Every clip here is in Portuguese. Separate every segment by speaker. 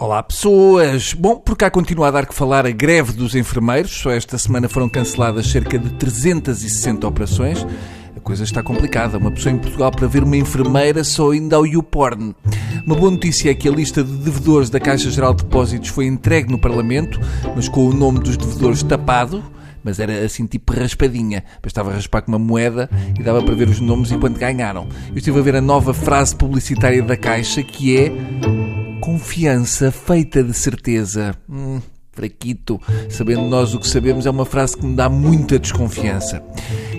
Speaker 1: Olá pessoas! Bom, por cá continua a dar que falar a greve dos enfermeiros. Só esta semana foram canceladas cerca de 360 operações. A coisa está complicada. Uma pessoa em Portugal para ver uma enfermeira só ainda ao YouPorn. Uma boa notícia é que a lista de devedores da Caixa Geral de Depósitos foi entregue no Parlamento, mas com o nome dos devedores tapado mas era assim tipo raspadinha. Bastava raspar com uma moeda e dava para ver os nomes enquanto ganharam. Eu estive a ver a nova frase publicitária da Caixa que é Confiança feita de certeza. Hum, fraquito. Sabendo nós o que sabemos, é uma frase que me dá muita desconfiança.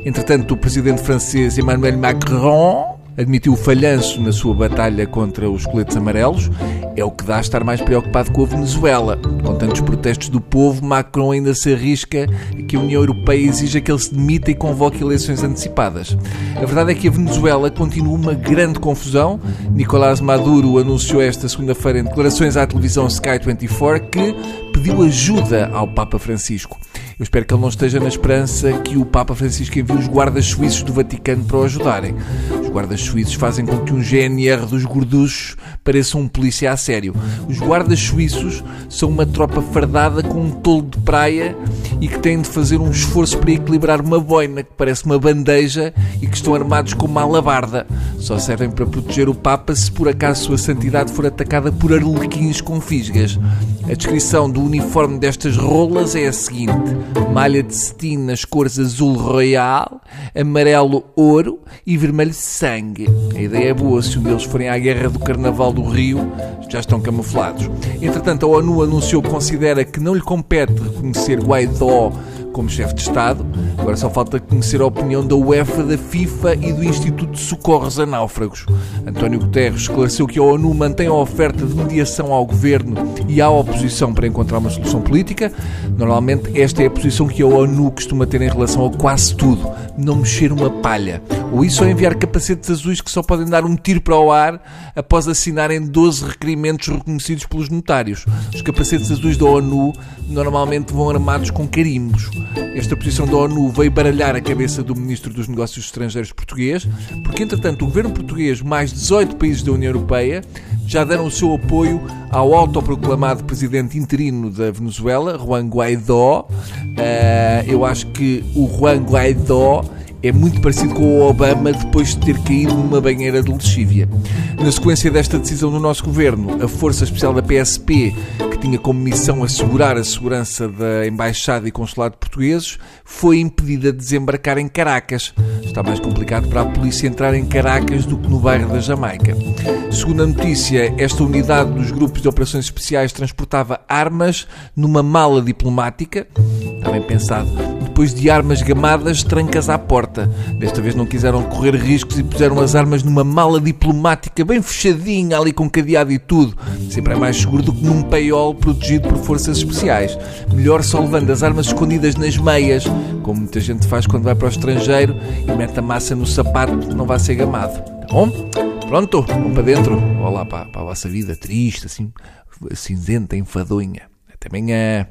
Speaker 1: Entretanto, o presidente francês Emmanuel Macron admitiu falhanço na sua batalha contra os coletes amarelos, é o que dá a estar mais preocupado com a Venezuela. Tantos protestos do povo, Macron ainda se arrisca que a União Europeia exija que ele se demita e convoque eleições antecipadas. A verdade é que a Venezuela continua uma grande confusão. Nicolás Maduro anunciou esta segunda-feira em declarações à televisão Sky 24 que pediu ajuda ao Papa Francisco. Eu espero que ele não esteja na esperança que o Papa Francisco envie os guardas suíços do Vaticano para o ajudarem. Guardas suíços fazem com que um GNR dos gorduchos pareça um polícia a sério. Os guardas suíços são uma tropa fardada com um tolo de praia e que têm de fazer um esforço para equilibrar uma boina que parece uma bandeja e que estão armados com uma alabarda. Só servem para proteger o Papa se por acaso sua santidade for atacada por arlequins com fisgas. A descrição do uniforme destas rolas é a seguinte: malha de cetim nas cores azul royal, amarelo ouro e vermelho sangue. A ideia é boa, se um deles forem à guerra do Carnaval do Rio, já estão camuflados. Entretanto, a ONU anunciou que considera que não lhe compete reconhecer Guaidó como chefe de Estado. Agora só falta conhecer a opinião da UEFA, da FIFA e do Instituto de Socorros a Náufragos. António Guterres esclareceu que a ONU mantém a oferta de mediação ao governo e à oposição para encontrar uma solução política. Normalmente, esta é a posição que a ONU costuma ter em relação a quase tudo: não mexer uma palha. Ou isso ou enviar capacetes azuis que só podem dar um tiro para o ar após assinarem 12 requerimentos reconhecidos pelos notários. Os capacetes azuis da ONU normalmente vão armados com carimbos. Esta posição da ONU veio baralhar a cabeça do Ministro dos Negócios Estrangeiros português, porque entretanto o governo português, mais 18 países da União Europeia, já deram o seu apoio ao autoproclamado presidente interino da Venezuela, Juan Guaidó. Uh, eu acho que o Juan Guaidó é muito parecido com o Obama depois de ter caído numa banheira de lexívia. Na sequência desta decisão do nosso governo, a Força Especial da PSP, que tinha como missão assegurar a segurança da Embaixada e Consulado portugueses, foi impedida de desembarcar em Caracas. Está mais complicado para a polícia entrar em Caracas do que no bairro da Jamaica. Segundo a notícia, esta unidade dos grupos de operações especiais transportava armas numa mala diplomática. Bem pensado depois de armas gamadas, trancas à porta. Desta vez não quiseram correr riscos e puseram as armas numa mala diplomática bem fechadinha, ali com cadeado e tudo. Sempre é mais seguro do que num paiol protegido por forças especiais. Melhor só levando as armas escondidas nas meias, como muita gente faz quando vai para o estrangeiro e mete a massa no sapato, não vai ser gamado. Tá bom? Pronto, vamos para dentro. Olá para, para a vossa vida triste, assim, cinzenta, enfadonha. Até amanhã.